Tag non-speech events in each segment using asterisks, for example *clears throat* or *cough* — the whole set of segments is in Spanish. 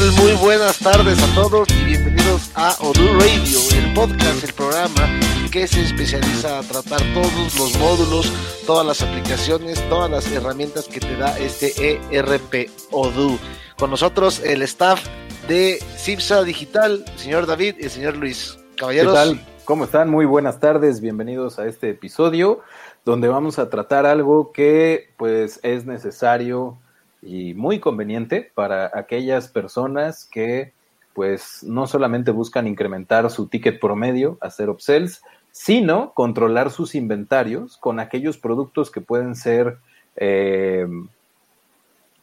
Muy buenas tardes a todos y bienvenidos a Odoo Radio, el podcast, el programa que se especializa a tratar todos los módulos, todas las aplicaciones, todas las herramientas que te da este ERP Odoo. Con nosotros el staff de CIPSA Digital, señor David y el señor Luis. Caballeros. ¿Qué tal? ¿Cómo están? Muy buenas tardes, bienvenidos a este episodio donde vamos a tratar algo que pues es necesario y muy conveniente para aquellas personas que pues no solamente buscan incrementar su ticket promedio, hacer upsells, sino controlar sus inventarios con aquellos productos que pueden ser eh,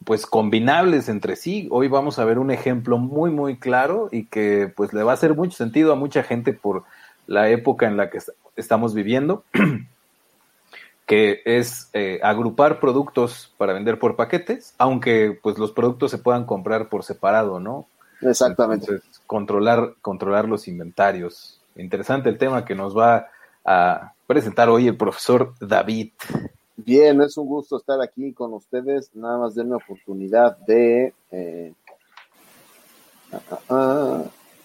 pues combinables entre sí. Hoy vamos a ver un ejemplo muy muy claro y que pues le va a hacer mucho sentido a mucha gente por la época en la que estamos viviendo. *clears throat* que es eh, agrupar productos para vender por paquetes, aunque pues los productos se puedan comprar por separado, ¿no? Exactamente. Entonces, controlar, controlar los inventarios. Interesante el tema que nos va a presentar hoy el profesor David. Bien, es un gusto estar aquí con ustedes. Nada más denme oportunidad de... Eh, ah, ah, ah,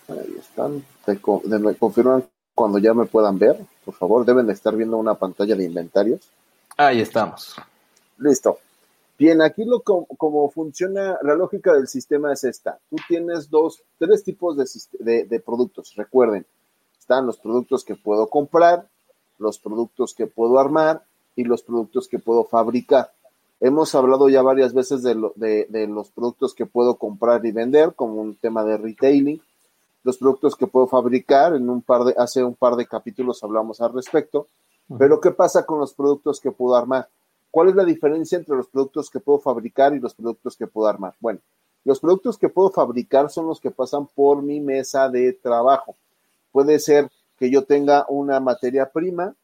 ahí están. De, de, me confirman cuando ya me puedan ver, por favor. Deben de estar viendo una pantalla de inventarios. Ahí estamos. Listo. Bien, aquí lo como funciona la lógica del sistema es esta. Tú tienes dos, tres tipos de, de, productos. Recuerden, están los productos que puedo comprar, los productos que puedo armar y los productos que puedo fabricar. Hemos hablado ya varias veces de, de los productos que puedo comprar y vender, como un tema de retailing. Los productos que puedo fabricar, en un par de, hace un par de capítulos hablamos al respecto. Pero ¿qué pasa con los productos que puedo armar? ¿Cuál es la diferencia entre los productos que puedo fabricar y los productos que puedo armar? Bueno, los productos que puedo fabricar son los que pasan por mi mesa de trabajo. Puede ser que yo tenga una materia prima,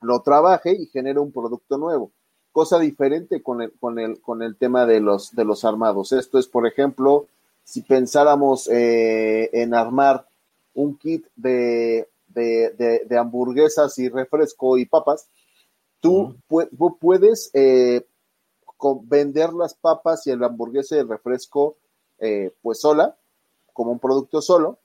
lo trabaje y genere un producto nuevo. Cosa diferente con el, con el, con el tema de los, de los armados. Esto es, por ejemplo, si pensáramos eh, en armar un kit de, de, de, de, hamburguesas y refresco y papas, tú, uh -huh. pu puedes eh, vender las papas y el hamburguesa y el refresco eh, pues sola, como un producto solo,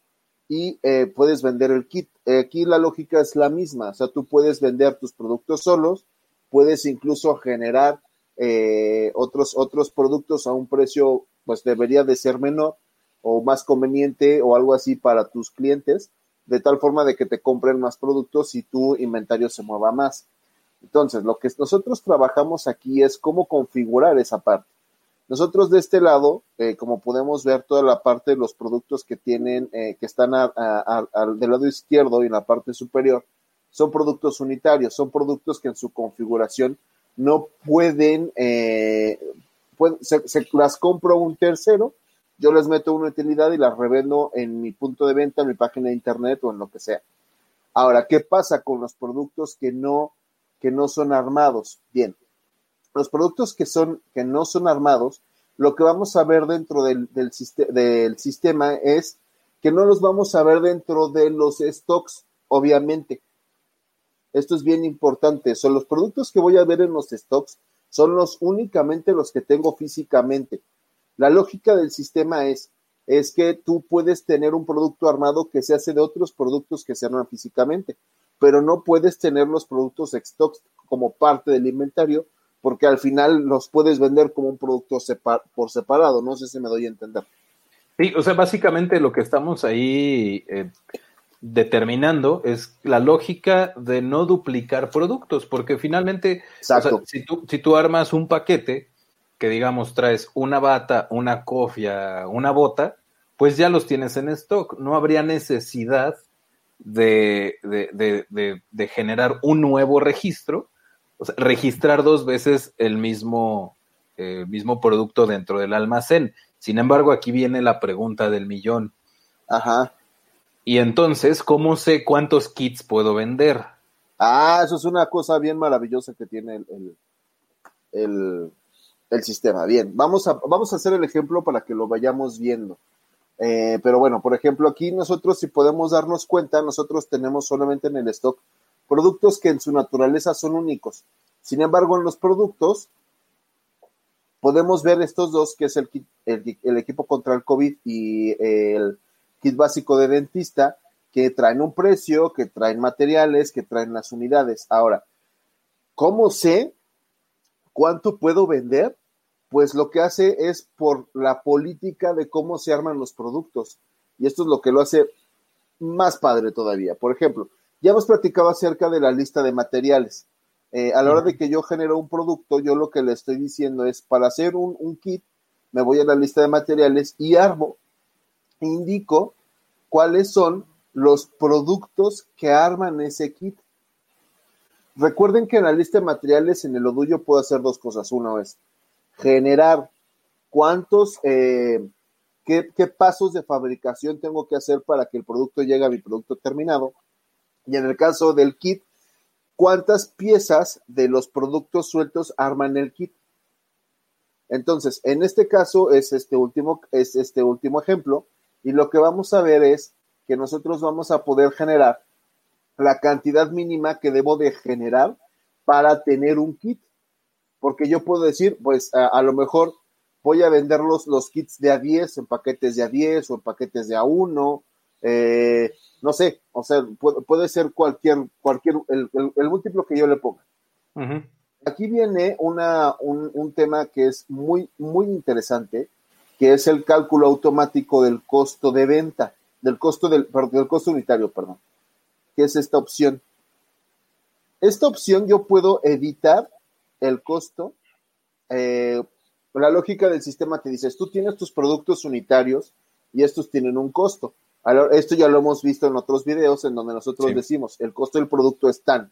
y eh, puedes vender el kit. aquí la lógica es la misma, o sea, tú puedes vender tus productos solos, puedes incluso generar eh, otros, otros productos a un precio, pues debería de ser menor o más conveniente o algo así para tus clientes, de tal forma de que te compren más productos y tu inventario se mueva más. Entonces, lo que nosotros trabajamos aquí es cómo configurar esa parte. Nosotros de este lado, eh, como podemos ver toda la parte de los productos que tienen, eh, que están a, del lado izquierdo y en la parte superior, son productos unitarios, son productos que en su configuración no pueden, eh, se, se, las compro un tercero, yo les meto una utilidad y las revendo en mi punto de venta, en mi página de internet o en lo que sea. Ahora, ¿qué pasa con los productos que no, que no son armados? Bien, los productos que, son, que no son armados, lo que vamos a ver dentro del, del, del sistema es que no los vamos a ver dentro de los stocks, obviamente. Esto es bien importante. Son los productos que voy a ver en los stocks, son los únicamente los que tengo físicamente. La lógica del sistema es, es que tú puedes tener un producto armado que se hace de otros productos que se arman físicamente, pero no puedes tener los productos stock como parte del inventario porque al final los puedes vender como un producto por separado. No sé si me doy a entender. Sí, o sea, básicamente lo que estamos ahí eh, determinando es la lógica de no duplicar productos, porque finalmente, si, tú, si tú armas un paquete que digamos traes una bata, una cofia, una bota, pues ya los tienes en stock. No habría necesidad de, de generar un nuevo registro o sea, registrar dos veces el mismo, eh, mismo producto dentro del almacén. Sin embargo, aquí viene la pregunta del millón. Ajá. Y entonces, ¿cómo sé cuántos kits puedo vender? Ah, eso es una cosa bien maravillosa que tiene el, el, el, sistema. Bien, vamos a, vamos a hacer el ejemplo para que lo vayamos viendo. Eh, pero bueno, por ejemplo, aquí nosotros, si podemos darnos cuenta, nosotros tenemos solamente en el stock productos que en su naturaleza son únicos. Sin embargo, en los productos podemos ver estos dos, que es el, el, equipo contra el COVID y el kit básico de dentista, que traen un precio, que traen materiales, que traen las unidades. Ahora, ¿cómo sé cuánto puedo vender? Pues lo que hace es por la política de cómo se arman los productos. Y esto es lo que lo hace más padre todavía. Por ejemplo, ya hemos platicado acerca de la lista de materiales. Eh, a la hora de que yo genero un producto, yo lo que le estoy diciendo es, para hacer un, kit, me voy a la lista de materiales y armo, indico cuáles son los productos que arman ese kit. Recuerden que en la lista de materiales en el Odullo puedo hacer dos cosas. Uno es generar cuántos, eh, qué, qué, pasos de fabricación tengo que hacer para que el producto llegue a mi producto terminado. Y en el caso del kit, ¿cuántas piezas de los productos sueltos arman el kit? Entonces, en este caso es este último, es este último ejemplo, y lo que vamos a ver es que nosotros vamos a poder generar la cantidad mínima que debo de generar para tener un kit. Porque yo puedo decir, pues a, lo mejor voy a vender los, los kits de A10 en paquetes de A10 o en paquetes de A1, eh, no sé, o sea, puede, ser cualquier, cualquier, el, múltiplo que yo le ponga. Aquí viene una, un, tema que es muy, muy interesante, que es el cálculo automático del costo de venta, del costo del, del costo unitario, perdón, que es esta opción. Esta opción yo puedo editar el costo. Eh, la lógica del sistema te dice, tú tienes tus productos unitarios y estos tienen un costo. Esto ya lo hemos visto en otros videos en donde nosotros decimos, el costo del producto es tan.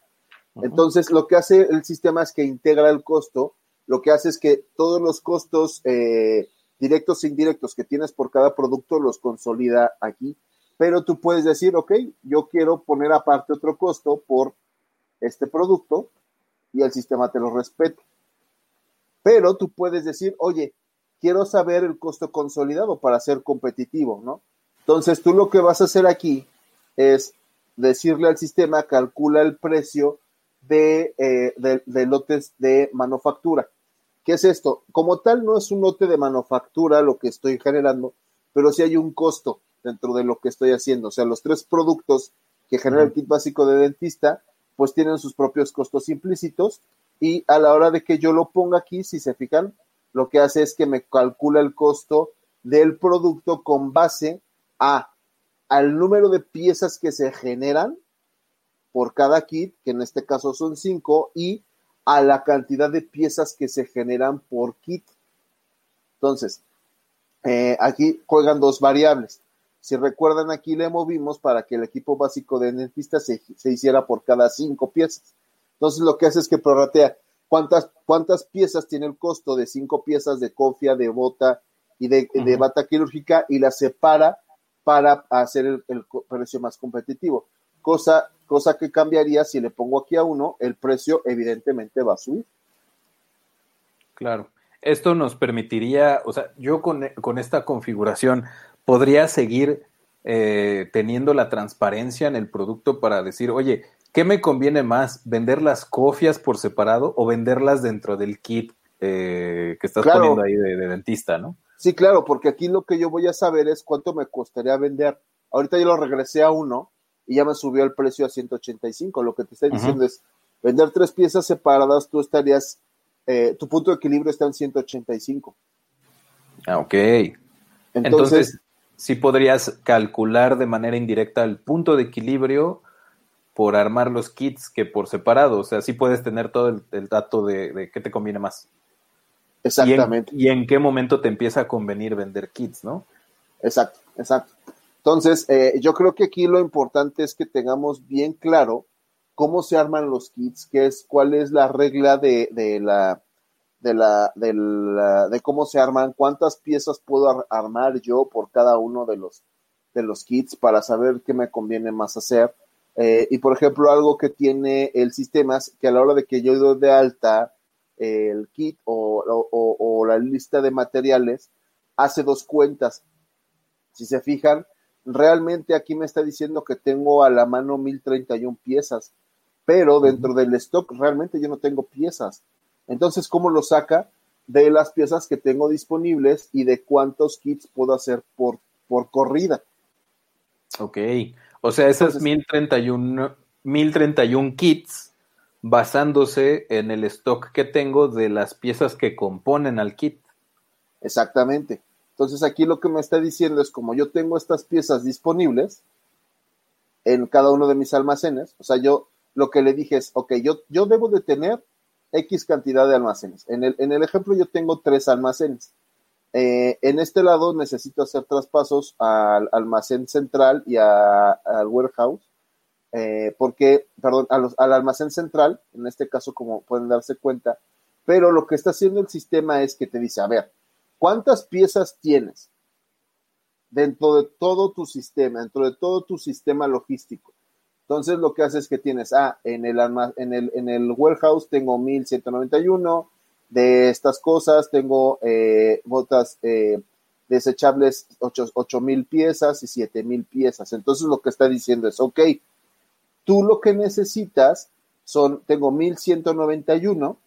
Entonces, lo que hace el sistema es que integra el costo, lo que hace es que todos los costos eh, directos e indirectos que tienes por cada producto los consolida aquí, pero tú puedes decir, ok, yo quiero poner aparte otro costo por este producto y el sistema te lo respeta. Pero tú puedes decir, oye, quiero saber el costo consolidado para ser competitivo, ¿no? Entonces, tú lo que vas a hacer aquí es decirle al sistema, calcula el precio de, eh, de, lotes de manufactura. ¿Qué es esto? Como tal, no es un lote de manufactura lo que estoy generando, pero sí hay un costo dentro de lo que estoy haciendo. O sea, los tres productos que genera el kit básico de dentista, pues tienen sus propios costos implícitos y a la hora de que yo lo ponga aquí, si se fijan, lo que hace es que me calcula el costo del producto con base a al número de piezas que se generan por cada kit, que en este caso son cinco, y a la cantidad de piezas que se generan por kit. Entonces, eh, aquí juegan dos variables. Si recuerdan, aquí le movimos para que el equipo básico de dentista se, hiciera por cada cinco piezas. Entonces, lo que hace es que prorratea cuántas, cuántas piezas tiene el costo de cinco piezas de cofia, de bota y de, de bata quirúrgica y la separa para hacer el, precio más competitivo. Cosa, cosa que cambiaría si le pongo aquí a uno, el precio evidentemente va a subir. Claro. Esto nos permitiría, o sea, yo con, esta configuración podría seguir eh, teniendo la transparencia en el producto para decir, oye, ¿qué me conviene más? ¿Vender las cofias por separado o venderlas dentro del kit eh, que estás poniendo ahí de, dentista, no? Sí, claro, porque aquí lo que yo voy a saber es cuánto me costaría vender. Ahorita yo lo regresé a uno y ya me subió el precio a 185. Lo que te estoy diciendo es, vender tres piezas separadas, tú estarías, eh, tu punto de equilibrio está en 185. Ah, ok. Entonces, sí podrías calcular de manera indirecta el punto de equilibrio por armar los kits que por separado. O sea, sí puedes tener todo el, dato de, qué te conviene más. Exactamente. Y en, qué momento te empieza a convenir vender kits, ¿no? Exacto, exacto. Entonces, eh, yo creo que aquí lo importante es que tengamos bien claro cómo se arman los kits, qué es, cuál es la regla de, de la, de la, de la, de cómo se arman, cuántas piezas puedo armar yo por cada uno de los, de los kits para saber qué me conviene más hacer. Eh, y por ejemplo, algo que tiene el sistema es que a la hora de que yo doy de alta el kit o, o, la lista de materiales, hace dos cuentas. Si se fijan, realmente aquí me está diciendo que tengo a la mano 1031 piezas pero dentro del stock realmente yo no tengo piezas. Entonces, ¿cómo lo saca? De las piezas que tengo disponibles y de cuántos kits puedo hacer por, por corrida. Ok, o sea, esas 1031, 1031 kits basándose en el stock que tengo de las piezas que componen al kit. Exactamente. Entonces aquí lo que me está diciendo es como yo tengo estas piezas disponibles en cada uno de mis almacenes, o sea, yo lo que le dije es, ok, yo, yo debo de tener X cantidad de almacenes. En el, en el ejemplo yo tengo tres almacenes. Eh, en este lado necesito hacer traspasos al almacén central y al warehouse, eh, porque, perdón, al almacén central, en este caso como pueden darse cuenta, pero lo que está haciendo el sistema es que te dice, a ver, ¿cuántas piezas tienes dentro de todo tu sistema, dentro de todo tu sistema logístico? Entonces lo que hace es que tienes, ah, en el, en el, en el warehouse tengo 1191 de estas cosas, tengo eh, botas eh, desechables 8000 piezas y 7000 piezas. Entonces lo que está diciendo es, ok, tú lo que necesitas son, tengo 1191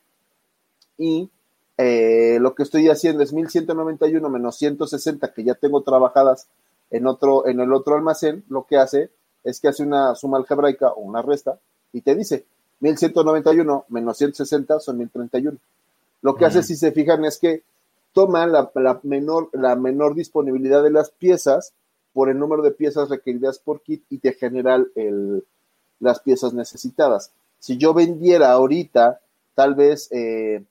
y eh, lo que estoy haciendo es 1191 menos 160 que ya tengo trabajadas en otro, en el otro almacén, lo que hace es que hace una suma algebraica o una resta y te dice 1191 menos 160 son 1031. Lo que hace, si se fijan, es que toma la, menor, la menor disponibilidad de las piezas por el número de piezas requeridas por kit y te genera el, las piezas necesitadas. Si yo vendiera ahorita, tal vez, eh,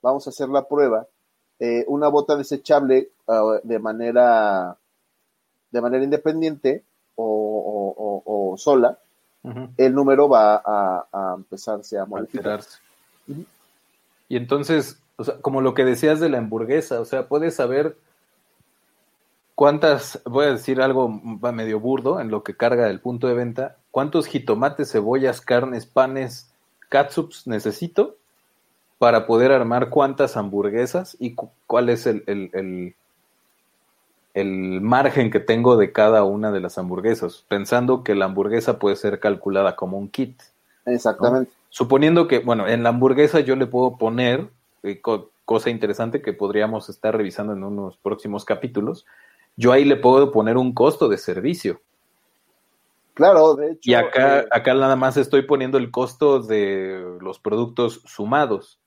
vamos a hacer la prueba, eh, una bota desechable ah, de manera de manera independiente o, sola, el número va a, empezarse a modificarse. Y entonces, o sea, como lo que decías de la hamburguesa, o sea, puedes saber cuántas, voy a decir algo medio burdo en lo que carga el punto de venta, cuántos jitomates, cebollas, carnes, panes, catsups necesito para poder armar cuántas hamburguesas y cuál es el, el margen que tengo de cada una de las hamburguesas, pensando que la hamburguesa puede ser calculada como un kit. Exactamente. Suponiendo que, bueno, en la hamburguesa yo le puedo poner, eh, cosa interesante que podríamos estar revisando en unos próximos capítulos, yo ahí le puedo poner un costo de servicio. Claro, de hecho. Y acá, eh, acá nada más estoy poniendo el costo de los productos sumados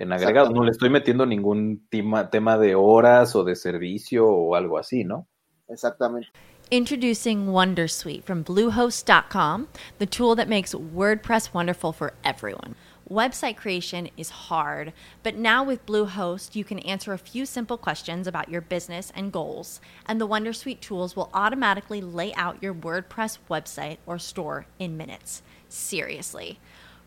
en agregado. No le estoy metiendo ningún tema, tema de horas o de servicio o algo así, ¿no? Exactamente. Introducing Wondersuite from Bluehost.com, the tool that makes WordPress wonderful for everyone. Website creation is hard, but now with Bluehost, you can answer a few simple questions about your business and goals, and the Wondersuite tools will automatically lay out your WordPress website or store in minutes. Seriously.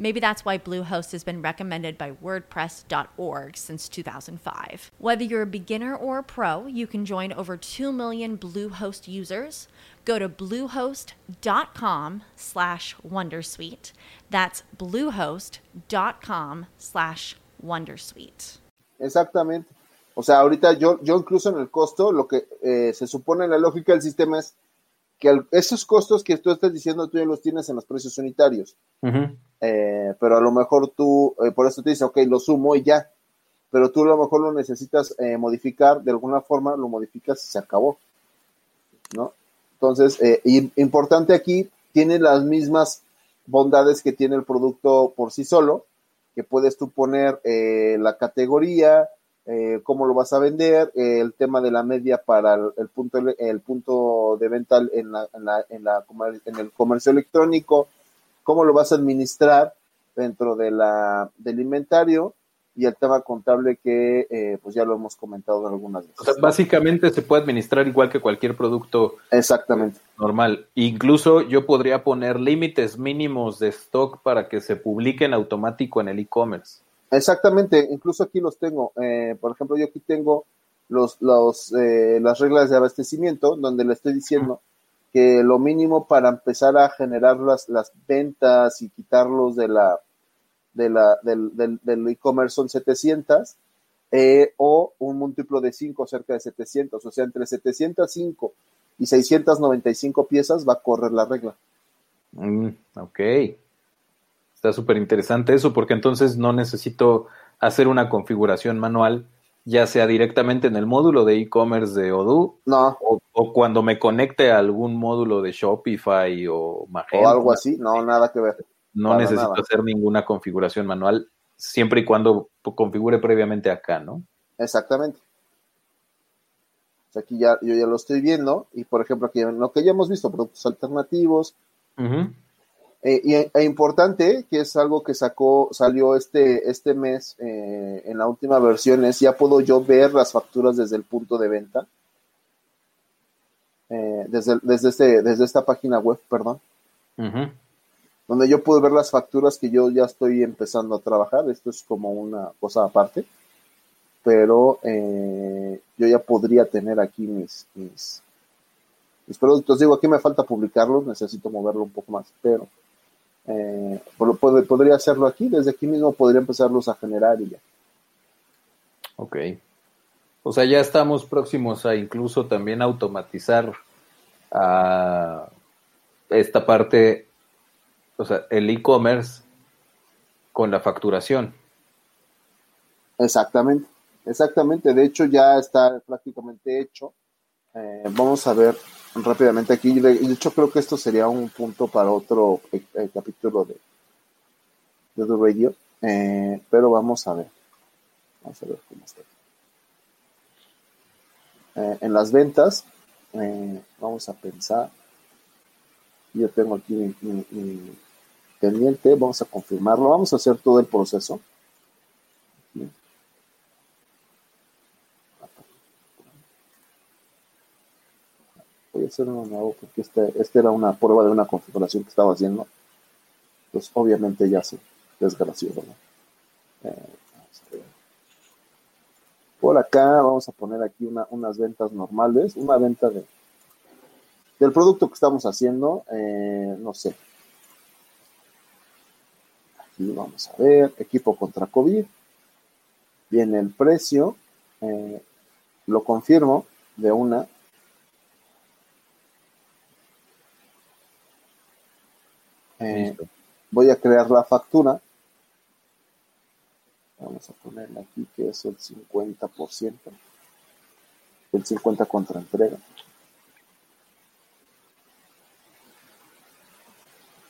Maybe that's why Bluehost has been recommended by WordPress.org since 2005. Whether you're a beginner or a pro, you can join over 2 million Bluehost users Go to bluehost.com slash wondersuite. That's bluehost.com slash wondersuite. Exactamente. O sea, ahorita yo, yo incluso en el costo, lo que eh, se supone en la lógica del sistema es que al- esos costos que tú estás diciendo, tú ya los tienes en los precios unitarios. Ujú. Eh, pero a lo mejor tú, eh, por eso te dice, ok, lo sumo y ya. Pero tú a lo mejor lo necesitas eh, modificar, de alguna forma lo modificas y se acabó. ¿No? Entonces, importante aquí, tiene las mismas bondades que tiene el producto por sí solo, que puedes tú poner la categoría, cómo lo vas a vender, el tema de la media para el, el punto, el punto de venta en, la, en, la, en, la en el comercio electrónico, cómo lo vas a administrar dentro de la, del inventario y el tema contable que eh, pues ya lo hemos comentado algunas veces. O sea, básicamente se puede administrar igual que cualquier producto Exactamente. normal. Incluso yo podría poner límites mínimos de stock para que se publiquen automático en el e-commerce. Exactamente, incluso aquí los tengo. Eh, por ejemplo, yo aquí tengo los, los, eh, las reglas de abastecimiento, donde le estoy diciendo que lo mínimo para empezar a generar las, las ventas y quitarlos de la, de la, del, e-commerce son 700 eh, o un múltiplo de 5 cerca de 700, o sea, entre 705 y 695 piezas va a correr la regla. Mm, ok. Está súper interesante eso porque entonces no necesito hacer una configuración manual, ya sea directamente en el módulo de e-commerce de Odoo No, o, o cuando me conecte a algún módulo de Shopify o Magento. o algo así, no, nada que ver. No necesito nada. hacer ninguna configuración manual siempre y cuando configure previamente acá, ¿no? Exactamente. O sea, aquí ya, yo ya lo estoy viendo y, por ejemplo, aquí lo que ya hemos visto, productos alternativos. Ujú. Eh, y e importante, que es algo que sacó, salió este, este mes eh, en la última versión, es ya puedo yo ver las facturas desde el punto de venta. Eh, desde, desde, este, desde esta página web, perdón, donde yo puedo ver las facturas que yo ya estoy empezando a trabajar. Esto es como una cosa aparte. pero eh, yo ya podría tener aquí mis, mis, mis productos. Digo, aquí me falta publicarlos, necesito moverlo un poco más, pero eh, podría hacerlo aquí, desde aquí mismo podría empezarlos a generar y ya. Ok. O sea, ya estamos próximos a incluso también automatizar a esta parte, o sea, el e-commerce con la facturación. Exactamente, exactamente. De hecho, ya está prácticamente hecho. Eh, vamos a ver rápidamente aquí. De, hecho, creo que esto sería un punto para otro eh, eh, capítulo de, de The Radio. Eh, pero vamos a ver. Vamos a ver cómo está. En las ventas, vamos a pensar. Yo tengo aquí mi, mi- mi pendiente. Vamos a confirmarlo. Vamos a hacer todo el proceso. Hacer uno nuevo porque este, este era una prueba de una configuración que estaba haciendo. Pues obviamente ya se desgració, ¿verdad? Eh. Por acá vamos a poner aquí una- unas ventas normales, una venta de del producto que estamos haciendo, eh, no sé. Aquí vamos a ver, equipo contra COVID. Viene el precio, eh, lo confirmo de una. Eh, voy a crear la factura. Vamos a ponerle aquí que es el 50%. El 50 contra entrega.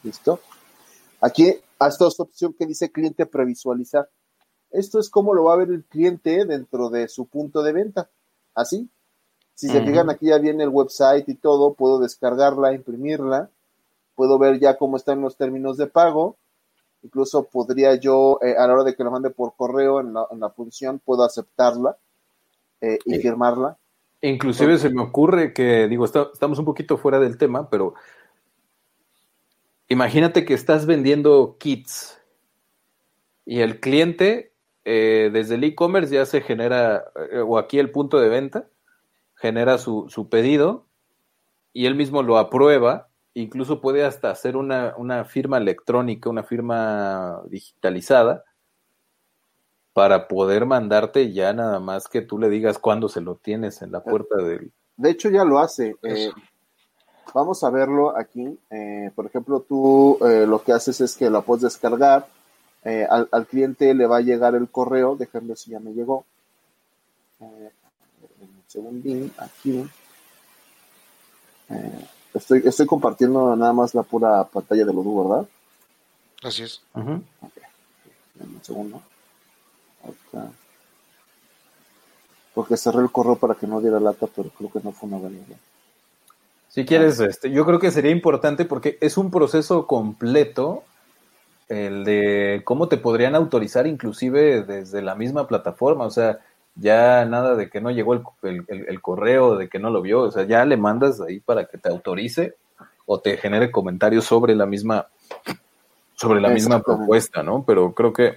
¿Listo? Aquí hasta esta opción que dice cliente previsualizar. Esto es como lo va a ver el cliente dentro de su punto de venta. Así. Si se fijan, aquí ya viene el website y todo. Puedo descargarla, imprimirla. Puedo ver ya cómo están los términos de pago. Incluso podría yo, eh, a la hora de que la mande por correo en la, en la función, puedo aceptarla eh, y Sí. firmarla. Inclusive se me ocurre que, digo, está- estamos un poquito fuera del tema, pero imagínate que estás vendiendo kits y el cliente eh, desde el e-commerce ya se genera, eh, o aquí el punto de venta, genera su, su pedido y él mismo lo aprueba, incluso puede hasta hacer una, una firma electrónica, una firma digitalizada, para poder mandarte ya nada más que tú le digas cuándo se lo tienes en la puerta del... De hecho ya lo hace. Eh, vamos a verlo aquí. Eh, por ejemplo, tú eh, lo que haces es que lo puedes descargar. Al, al, cliente le va a llegar el correo. Déjame si ya me llegó. un segundín, aquí. Estoy, estoy compartiendo nada más la pura pantalla de Odoo, ¿verdad? Así es. Un segundo. Porque cerré el correo para que no diera lata, pero creo que no fue una buena idea. Si quieres, este, yo creo que sería importante porque es un proceso completo el de cómo te podrían autorizar inclusive desde la misma plataforma, o sea, ya nada de que no llegó el, el, correo, de que no lo vio, o sea, ya le mandas ahí para que te autorice o te genere comentarios sobre la misma sobre la misma propuesta, ¿no? Pero creo que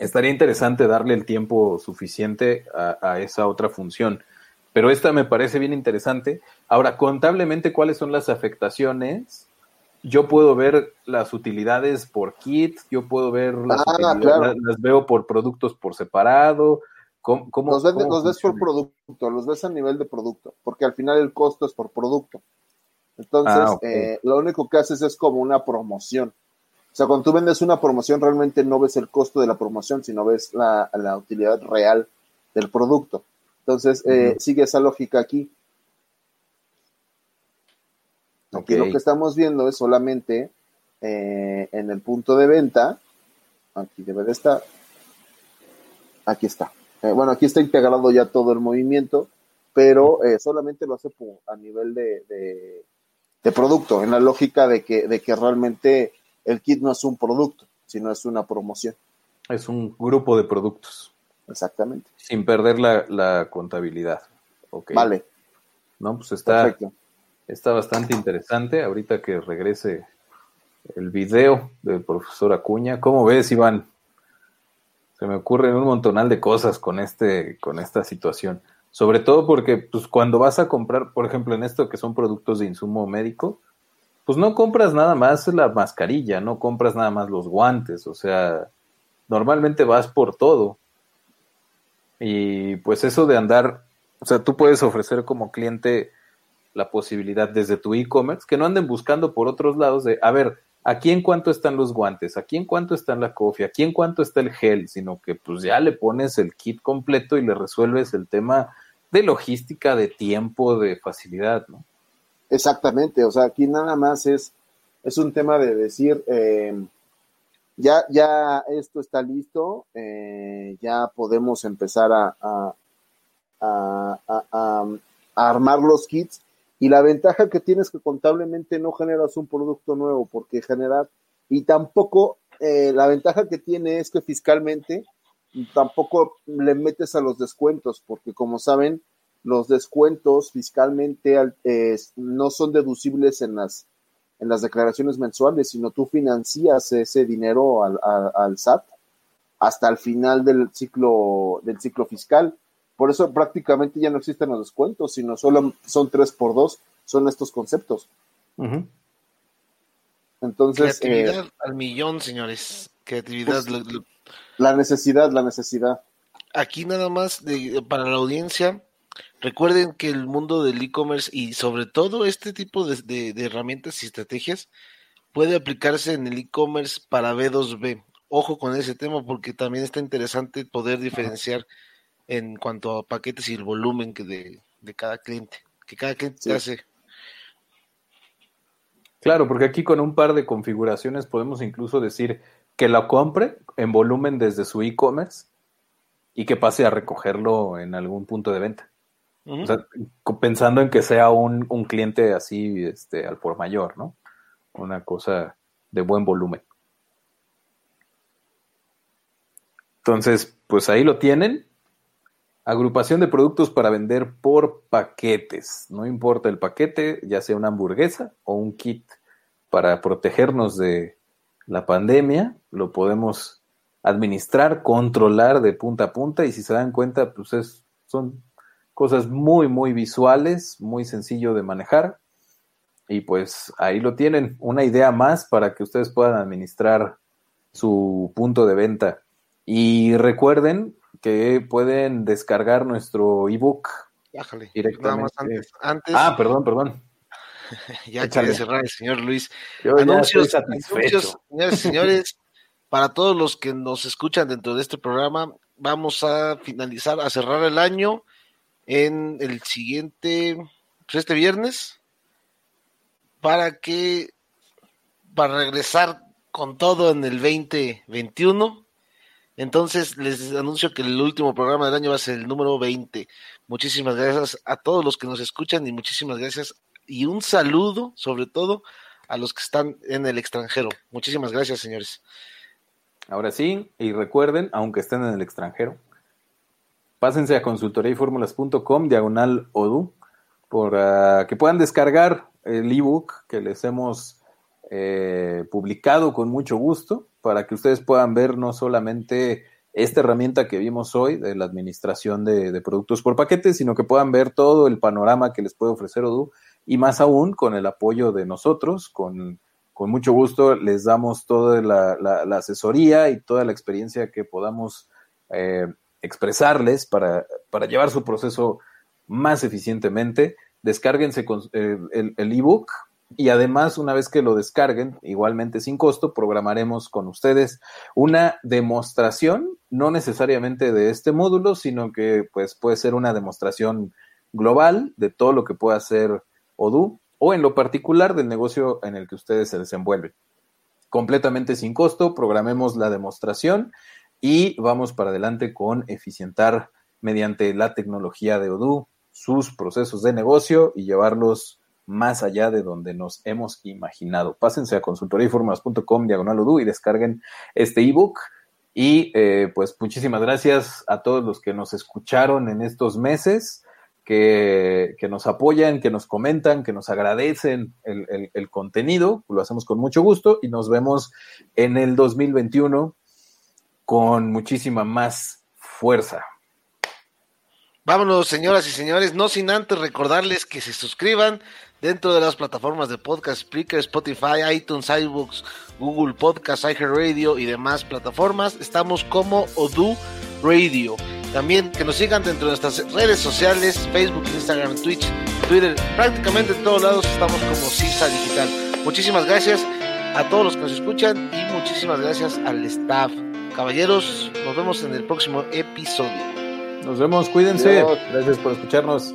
estaría interesante darle el tiempo suficiente a, esa otra función. Pero esta me parece bien interesante. Ahora, contablemente, ¿cuáles son las afectaciones? Yo puedo ver las utilidades por kit, yo puedo ver las ah, utilidades, las, veo por productos por separado. ¿Cómo, los, ves, los ves por producto, los ves a nivel de producto, porque al final el costo es por producto. Entonces, ah, eh, lo único que haces es como una promoción. O sea, cuando tú vendes una promoción, realmente no ves el costo de la promoción, sino ves la, utilidad real del producto. Entonces, eh, sigue esa lógica aquí. Aquí lo que estamos viendo es solamente eh, en el punto de venta. Aquí debe de estar. Aquí está. Eh, bueno, aquí está integrado ya todo el movimiento, pero solamente lo hace a nivel de, de, producto, en la lógica de que, de que realmente el kit no es un producto, sino es una promoción. Es un grupo de productos. Exactamente. Sin perder la, contabilidad. Vale. No, pues está, está bastante interesante. Ahorita que regrese el video del profesor Acuña. ¿Cómo ves, Iván? Se me ocurren un montonal de cosas con este, con esta situación. Sobre todo porque, pues, cuando vas a comprar, por ejemplo, en esto que son productos de insumo médico, pues no compras nada más la mascarilla, no compras nada más los guantes, o sea, normalmente vas por todo. Y pues eso de andar, o sea, tú puedes ofrecer como cliente la posibilidad desde tu e-commerce que no anden buscando por otros lados de, a ver, aquí en cuánto están los guantes, aquí en cuánto está la cofia, aquí en cuánto está el gel, sino que pues ya le pones el kit completo y le resuelves el tema de logística, de tiempo, de facilidad, ¿no? Exactamente, o sea, aquí nada más es, es un tema de decir, eh, ya, ya esto está listo, eh, ya podemos empezar a, a, a, armar los kits. Y la ventaja que tienes que contablemente no generas un producto nuevo, porque generar, y tampoco eh, la ventaja que tiene es que fiscalmente tampoco le metes a los descuentos, porque como saben, los descuentos fiscalmente no son deducibles en las, en las declaraciones mensuales, sino tú financias ese dinero al, al, SAT hasta el final del ciclo, del ciclo fiscal. Por eso prácticamente ya no existen los descuentos, sino solo son tres por dos, son estos conceptos. Entonces. Creatividad eh, al millón, señores. Creatividad. Pues, la necesidad, la necesidad. Aquí nada más de, para la audiencia, Recuerden que el mundo del e-commerce y sobre todo este tipo de, herramientas y estrategias puede aplicarse en el e-commerce para B2B. Ojo con ese tema porque también está interesante poder diferenciar en cuanto a paquetes y el volumen que de, cada cliente, que cada cliente hace. Claro, porque aquí con un par de configuraciones podemos incluso decir que lo compre en volumen desde su e-commerce y que pase a recogerlo en algún punto de venta pensando en que sea un, cliente así este, al por mayor, ¿no? Una cosa de buen volumen. Entonces, pues ahí lo tienen. Agrupación de productos para vender por paquetes. No importa el paquete, ya sea una hamburguesa o un kit para protegernos de la pandemia, lo podemos administrar, controlar de punta a punta y si se dan cuenta, pues es, son cosas muy, muy visuales, muy sencillo de manejar Y pues ahí lo tienen, una idea más para que ustedes puedan administrar su punto de venta. Y recuerden que pueden descargar nuestro ebook Bájale. directamente. Nada más antes, antes Ah, perdón, perdón. *laughs* ya quiere cerrar el señor Luis. Yo anuncios, anuncios, señores y señores, para todos los que nos escuchan dentro de este programa, vamos a finalizar, a cerrar el año en el siguiente, pues este viernes, para que, para regresar con todo en el 2021. Entonces les anuncio que el último programa del año va a ser el número 20. Muchísimas gracias a todos los que nos escuchan y muchísimas gracias y un saludo sobre todo a los que están en el extranjero. Muchísimas gracias, señores. Ahora sí, y recuerden, aunque estén en el extranjero, pásense a consultoriayformulas.com, diagonal ODU, para que puedan descargar el ebook que les hemos eh, publicado con mucho gusto, para que ustedes puedan ver no solamente esta herramienta que vimos hoy de la administración de, productos por paquete, sino que puedan ver todo el panorama que les puede ofrecer Odoo y más aún con el apoyo de nosotros, con, con mucho gusto les damos toda la, la, la, asesoría y toda la experiencia que podamos eh, expresarles para, para, llevar su proceso más eficientemente. Descárguense con, eh, el ebook y además una vez que lo descarguen, igualmente sin costo, programaremos con ustedes una demostración, no necesariamente de este módulo, sino que pues puede ser una demostración global de todo lo que puede hacer Odoo o en lo particular del negocio en el que ustedes se desenvuelven. Completamente sin costo, programemos la demostración y vamos para adelante con eficientar mediante la tecnología de Odoo sus procesos de negocio y llevarlos más allá de donde nos hemos imaginado. Pásense a consultoriainformas.com diagonal y descarguen este ebook. Y eh, pues muchísimas gracias a todos los que nos escucharon en estos meses que, que, nos apoyan, que nos comentan, que nos agradecen el, el, contenido. Lo hacemos con mucho gusto y nos vemos en el 2021 con muchísima más fuerza. Vámonos, señoras y señores, no sin antes recordarles que se suscriban dentro de las plataformas de podcast, Spreaker, Spotify, iTunes, iBooks, Google Podcast, iHeartRadio y demás plataformas. Estamos como Odoo Radio. También que nos sigan dentro de nuestras redes sociales, Facebook, Instagram, Twitch, Twitter, prácticamente en todos lados estamos como CISA Digital. Muchísimas gracias a todos los que nos escuchan y muchísimas gracias al staff. Caballeros, nos vemos en el próximo episodio. Nos vemos, cuídense. Gracias por escucharnos.